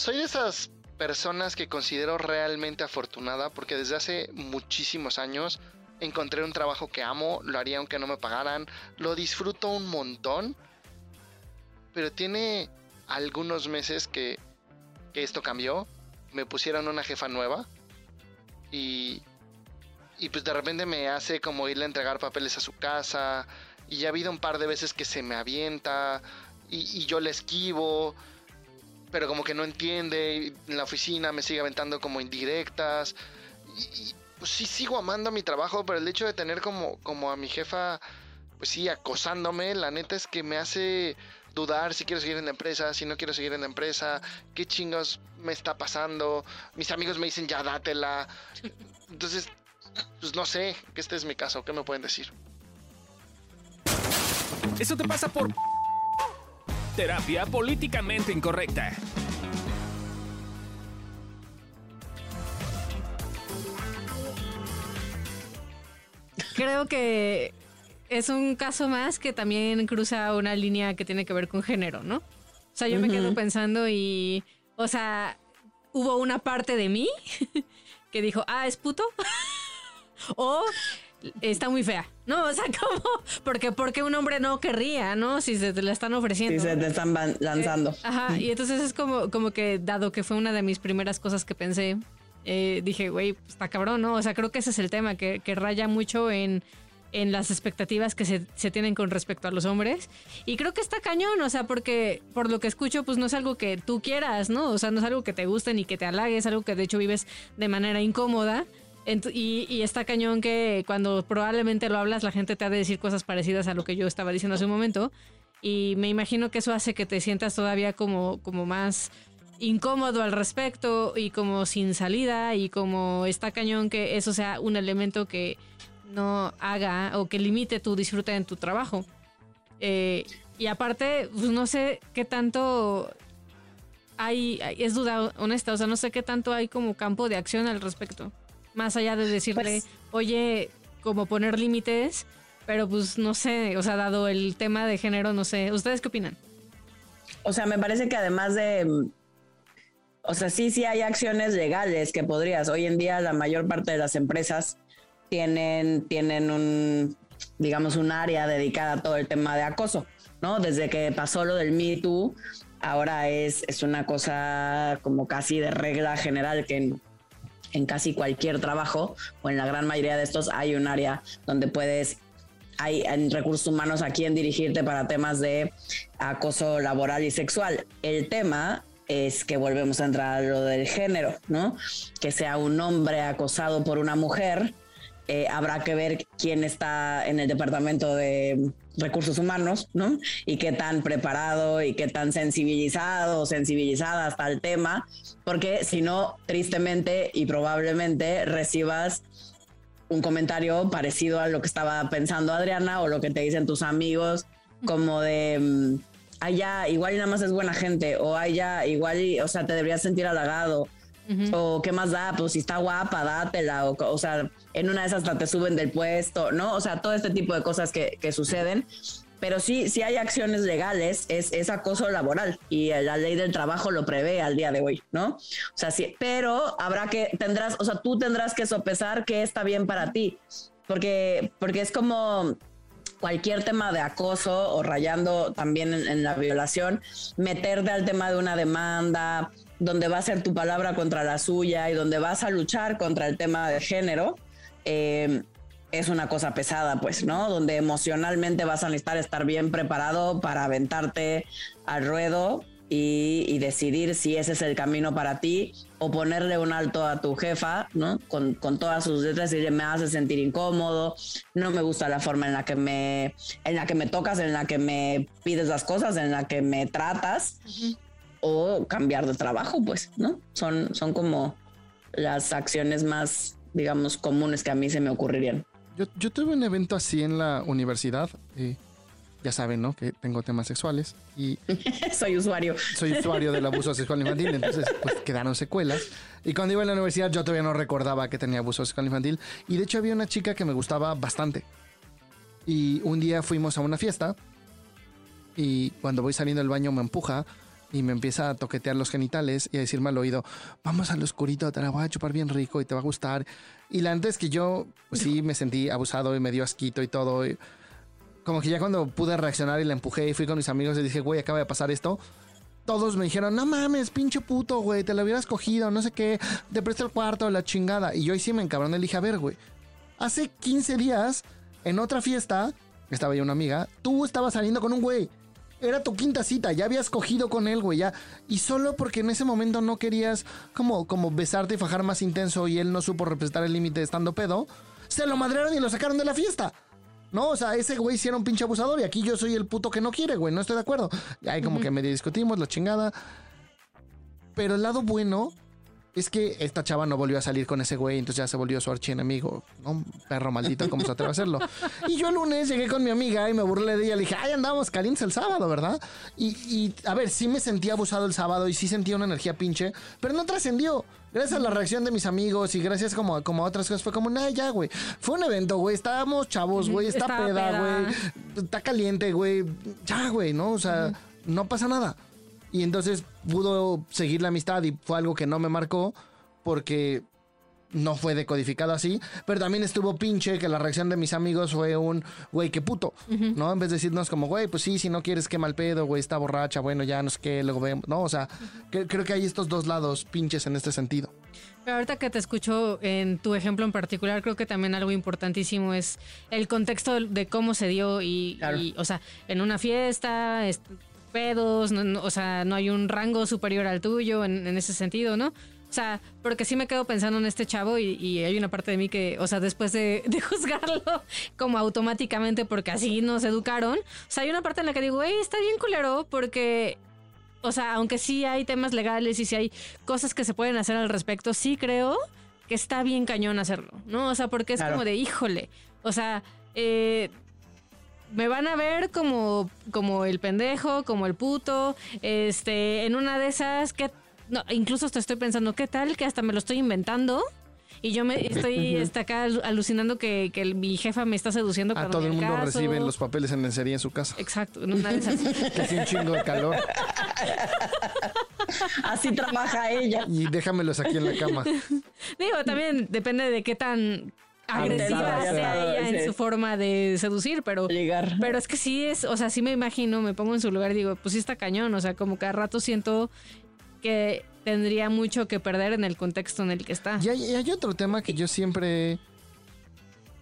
soy de esas personas que considero realmente afortunada porque desde hace muchísimos años encontré un trabajo que amo, lo haría aunque no me pagaran, lo disfruto un montón, pero tiene algunos meses que, que esto cambió, me pusieron una jefa nueva y, y pues de repente me hace como irle a entregar papeles a su casa y ya ha habido un par de veces que se me avienta y, yo le esquivo, pero como que no entiende, en la oficina me sigue aventando como indirectas y, pues sí sigo amando mi trabajo, pero el hecho de tener como, como a mi jefa, pues sí, acosándome, la neta es que me hace dudar si quiero seguir en la empresa, si no quiero seguir en la empresa, qué chingos me está pasando. Mis amigos me dicen ya dátela. Entonces, pues no sé, que este es mi caso, ¿qué me pueden decir? Eso te pasa por terapia políticamente incorrecta. Creo que es un caso más que también cruza una línea que tiene que ver con género, ¿no? O sea, yo me quedo pensando y, o sea, hubo una parte de mí que dijo, ah, es puto. o está muy fea, ¿no? O sea, ¿cómo? Porque, porque un hombre no querría, ¿no? Si se te la están ofreciendo. Si se te están lanzando. Eh, ajá, y entonces es como, como que, dado que fue una de mis primeras cosas que pensé, eh, dije, güey, pues, está cabrón, ¿no? O sea, creo que ese es el tema, que, que raya mucho en, en las expectativas que se, se, tienen con respecto a los hombres. Y creo que está cañón, o sea, porque por lo que escucho, pues no es algo que tú quieras, ¿no? O sea, no es algo que te guste ni que te halague, es algo que de hecho vives de manera incómoda. Y, y, está cañón que cuando probablemente lo hablas, la gente te ha de decir cosas parecidas a lo que yo estaba diciendo hace un momento. Y me imagino que eso hace que te sientas todavía como, como más incómodo al respecto y como sin salida y como está cañón que eso sea un elemento que no haga o que limite tu disfrute en tu trabajo. Eh, y aparte, pues no sé qué tanto hay, es duda honesta, o sea, no sé qué tanto hay como campo de acción al respecto. Más allá de decirle, pues oye, como poner límites, pero pues no sé, o sea, dado el tema de género, no sé. ¿Ustedes qué opinan? O sea, me parece que además de. O sea, sí, sí hay acciones legales que podrías. Hoy en día la mayor parte de las empresas tienen, tienen un, digamos, un área dedicada a todo el tema de acoso, ¿no? Desde que pasó lo del Me Too, ahora es, es una cosa como casi de regla general que en, en casi cualquier trabajo o en la gran mayoría de estos hay un área donde puedes hay en recursos humanos a quien dirigirte para temas de acoso laboral y sexual. El tema es que volvemos a entrar a lo del género, ¿no? Que sea un hombre acosado por una mujer, eh, habrá que ver quién está en el departamento de recursos humanos, ¿no? Y qué tan preparado y qué tan sensibilizado o sensibilizada está el tema, porque si no, tristemente y probablemente recibas un comentario parecido a lo que estaba pensando Adriana o lo que te dicen tus amigos, como de, mm, allá igual y nada más es buena gente, o allá igual, y, o sea, te deberías sentir halagado, o qué más da, pues si está guapa, dátela, o, o sea, en una de esas te suben del puesto, ¿no? O sea, todo este tipo de cosas que, que suceden. Pero sí, sí hay acciones legales, es, es, acoso laboral y la ley del trabajo lo prevé al día de hoy, ¿no? O sea, sí, pero habrá que, tendrás, o sea, tú tendrás que sopesar qué está bien para ti, porque, porque es como cualquier tema de acoso o rayando también en, en la violación, meterte al tema de una demanda, donde va a ser tu palabra contra la suya y donde vas a luchar contra el tema de género, eh, es una cosa pesada, pues, ¿no? Donde emocionalmente vas a necesitar estar bien preparado para aventarte al ruedo y, decidir si ese es el camino para ti o ponerle un alto a tu jefa, ¿no? Con, todas sus letras y me hace sentir incómodo, no me gusta la forma en la que me, en la que me tocas, en la que me pides las cosas, en la que me tratas. O cambiar de trabajo, pues, ¿no? Son, son como las acciones más digamos, comunes que a mí se me ocurrirían. Yo, tuve un evento así en la universidad. Eh, ya saben, ¿no? Que tengo temas sexuales y... soy usuario. Soy usuario del abuso sexual infantil, entonces pues quedaron secuelas. Y cuando iba a la universidad yo todavía no recordaba que tenía abuso sexual infantil. Y de hecho había una chica que me gustaba bastante. Y un día fuimos a una fiesta y cuando voy saliendo del baño me empuja y me empieza a toquetear los genitales y a decirme al oído, vamos al oscurito, te la voy a chupar bien rico y te va a gustar. Y la antes es que yo, pues sí, me sentí abusado y me dio asquito y todo. como que ya cuando pude reaccionar y la empujé y fui con mis amigos y dije, güey, acaba de pasar esto. Todos me dijeron, no mames, pinche puto, güey, te lo hubieras cogido, no sé qué, te presto el cuarto, la chingada. Y yo ahí sí me encabroné y dije, a ver, güey, hace 15 días, en otra fiesta, estaba yo una amiga, tú estabas saliendo con un güey era tu quinta cita, ya habías cogido con él, güey, ya. Y solo porque en ese momento no querías como, como besarte y fajar más intenso y él no supo representar el límite estando pedo, se lo madrearon y lo sacaron de la fiesta. No, o sea, ese güey sí era un pinche abusador y aquí yo soy el puto que no quiere, güey, no estoy de acuerdo. Y ahí como que medio discutimos, la chingada. Pero el lado bueno es que esta chava no volvió a salir con ese güey, entonces ya se volvió su archienemigo. ¿no? Perro maldito, ¿cómo se atreve a hacerlo? Y yo el lunes llegué con mi amiga y me burlé de ella. Le dije, ay, andamos calientes el sábado, ¿verdad? Y, a ver, sí me sentí abusado el sábado y sí sentía una energía pinche, pero no trascendió. Gracias a la reacción de mis amigos y gracias como, como a otras cosas, fue como, nah, ya, güey. Fue un evento, güey. Estábamos chavos, güey. Está, peda, güey. Está caliente, güey. Ya, güey, ¿no? O sea, no pasa nada. Y entonces pudo seguir la amistad y fue algo que no me marcó porque no fue decodificado así, pero también estuvo pinche que la reacción de mis amigos fue un, güey, qué puto, ¿no? En vez de decirnos como, güey, pues sí, si no quieres, qué mal pedo, güey, está borracha, bueno, ya no sé qué, luego vemos, ¿no? O sea, creo que hay estos dos lados pinches en este sentido. Pero ahorita que te escucho en tu ejemplo en particular, creo que también algo importantísimo es el contexto de cómo se dio y, o sea, en una fiesta, pedos, o sea, no hay un rango superior al tuyo en, ese sentido, ¿no? O sea, porque sí me quedo pensando en este chavo y, hay una parte de mí que, o sea, después de, juzgarlo como automáticamente porque así nos educaron, o sea, hay una parte en la que digo, hey, está bien culero porque, o sea, aunque sí hay temas legales y sí hay cosas que se pueden hacer al respecto, sí creo que está bien cañón hacerlo, ¿no? O sea, porque es como de, híjole, o sea, eh, me van a ver como, como el pendejo, como el puto, este, en una de esas que no, incluso hasta estoy pensando, ¿qué tal? Que hasta me lo estoy inventando. Y yo me estoy está acá alucinando que, que mi jefa me está seduciendo. A todo el mundo recibe los papeles en lencería en su casa. Exacto, en una de esas. que hace un chingo de calor. Así trabaja ella. Y déjamelos aquí en la cama. Digo, también depende de qué tan agresiva sea ella en su forma de seducir, pero, pero es que sí es, o sea, sí me imagino, me pongo en su lugar y digo, pues sí está cañón, o sea, como cada rato siento que tendría mucho que perder en el contexto en el que está. Y hay, otro tema que yo siempre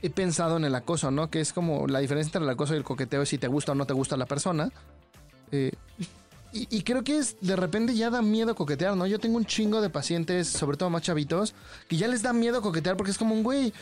he pensado en el acoso, ¿no? Que es como la diferencia entre el acoso y el coqueteo es si te gusta o no te gusta la persona. Eh, y, y, creo que es de repente ya da miedo coquetear, ¿no? Yo tengo un chingo de pacientes, sobre todo más chavitos, que ya les da miedo coquetear porque es como un güey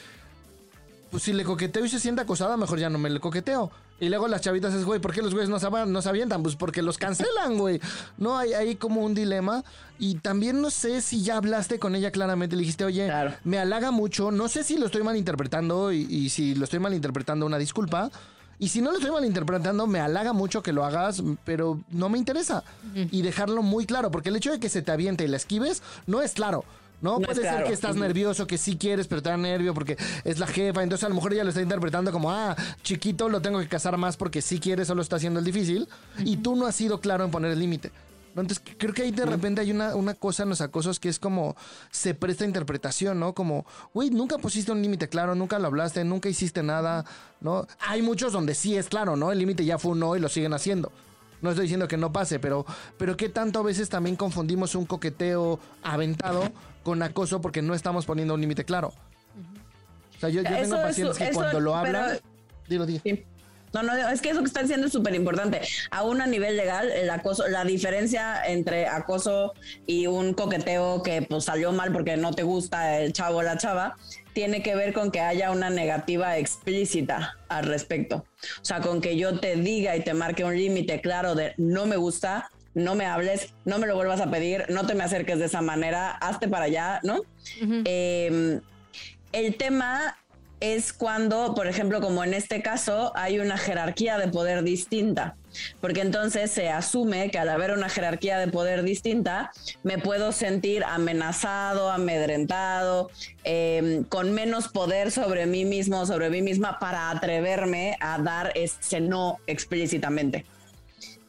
pues si le coqueteo y se siente acosada, mejor ya no me le coqueteo. Y luego las chavitas es, güey, ¿por qué los güeyes no se, no se avientan? Pues porque los cancelan, güey. No, hay ahí como un dilema. Y también no sé si ya hablaste con ella claramente. Le dijiste, oye, me halaga mucho. No sé si lo estoy malinterpretando y, y si lo estoy malinterpretando, una disculpa. Y si no lo estoy malinterpretando, me halaga mucho que lo hagas, pero no me interesa. Y dejarlo muy claro, porque el hecho de que se te aviente y la esquives no es claro. ¿No? Puede ser que estás nervioso, que sí quieres, pero te da nervio porque es la jefa. Entonces a lo mejor ella lo está interpretando como, ah, chiquito, lo tengo que casar más porque sí quiere, solo está haciendo el difícil. Y tú no has sido claro en poner el límite. Entonces creo que ahí de repente hay una, una cosa en los acosos que es como se presta interpretación, ¿no? Como, güey, nunca pusiste un límite claro, nunca lo hablaste, nunca hiciste nada, ¿no? Hay muchos donde sí es claro, ¿no? El límite ya fue un no y lo siguen haciendo. No estoy diciendo que no pase, pero, pero qué tanto a veces también confundimos un coqueteo aventado con acoso porque no estamos poniendo un límite claro. O sea, yo, tengo pacientes que cuando lo hablan... Dilo, dilo. No, no, es que eso que están diciendo es súper importante. Aún a nivel legal, el acoso, la diferencia entre acoso y un coqueteo que pues salió mal porque no te gusta el chavo o la chava, tiene que ver con que haya una negativa explícita al respecto. O sea, con que yo te diga y te marque un límite claro de no me gusta, no me hables, no me lo vuelvas a pedir, no te me acerques de esa manera, hazte para allá, ¿no? Em, el tema es cuando, por ejemplo, como en este caso, hay una jerarquía de poder distinta, porque entonces se asume que al haber una jerarquía de poder distinta, me puedo sentir amenazado, amedrentado, em, con menos poder sobre mí mismo, sobre mí misma, para atreverme a dar ese no explícitamente.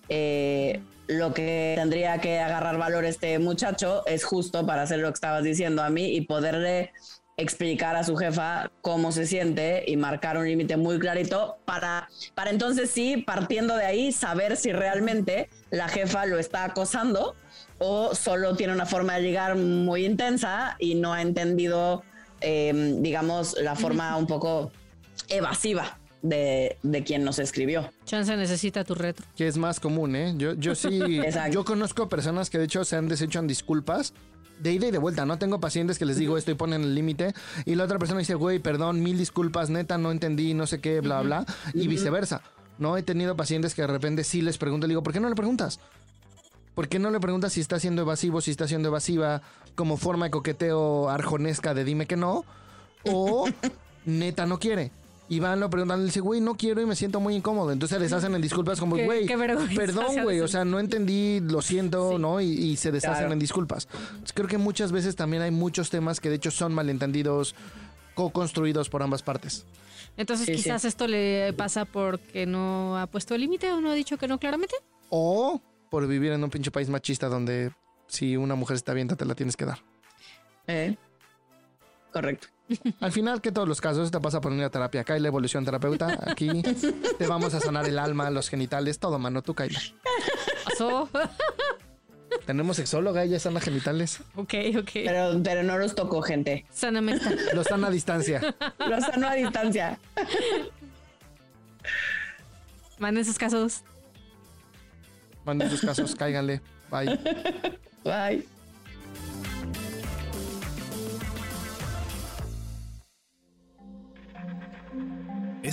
Eh, lo que tendría que agarrar valor este muchacho es justo para hacer lo que estabas diciendo a mí y poderle explicar a su jefa cómo se siente y marcar un límite muy clarito para, para entonces sí, partiendo de ahí, saber si realmente la jefa lo está acosando o solo tiene una forma de llegar muy intensa y no ha entendido, eh, digamos, la forma un poco evasiva de, de, quien nos escribió. Chance necesita tu retro. Que es más común, ¿eh? Yo, yo sí, yo conozco personas que de hecho se han deshecho en disculpas de ida y de vuelta. No tengo pacientes que les digo esto y ponen el límite. Y la otra persona dice, güey, perdón, mil disculpas, neta, no entendí, no sé qué, bla, bla. Y viceversa. No he tenido pacientes que de repente sí les pregunto, le digo, ¿por qué no le preguntas? ¿Por qué no le preguntas si está siendo evasivo, si está siendo evasiva, como forma de coqueteo arjonesca de dime que no? O neta no quiere. Y van lo preguntan, le dice, güey, no quiero y me siento muy incómodo. Entonces les hacen en disculpas como, güey, perdón, güey, o sea, no entendí, lo siento, ¿no? Y, se deshacen en disculpas. creo que muchas veces también hay muchos temas que de hecho son malentendidos, co-construidos por ambas partes. Entonces quizás esto le pasa porque no ha puesto el límite o no ha dicho que no claramente. O por vivir en un pinche país machista donde si una mujer está bien, te la tienes que dar. Eh, correcto. Al final, que todos los casos te pasa por una terapia. Acá hay la evolución terapeuta. Aquí te vamos a sanar el alma, los genitales, todo, mano. Tú, Kaila. Pasó. Tenemos sexóloga, ella sana genitales. Ok, ok. Pero, pero no los tocó, gente. Sanamente. Los sana a distancia. Los sano a distancia. Manden sus casos. Manden sus casos, cáiganle. Bye. Bye.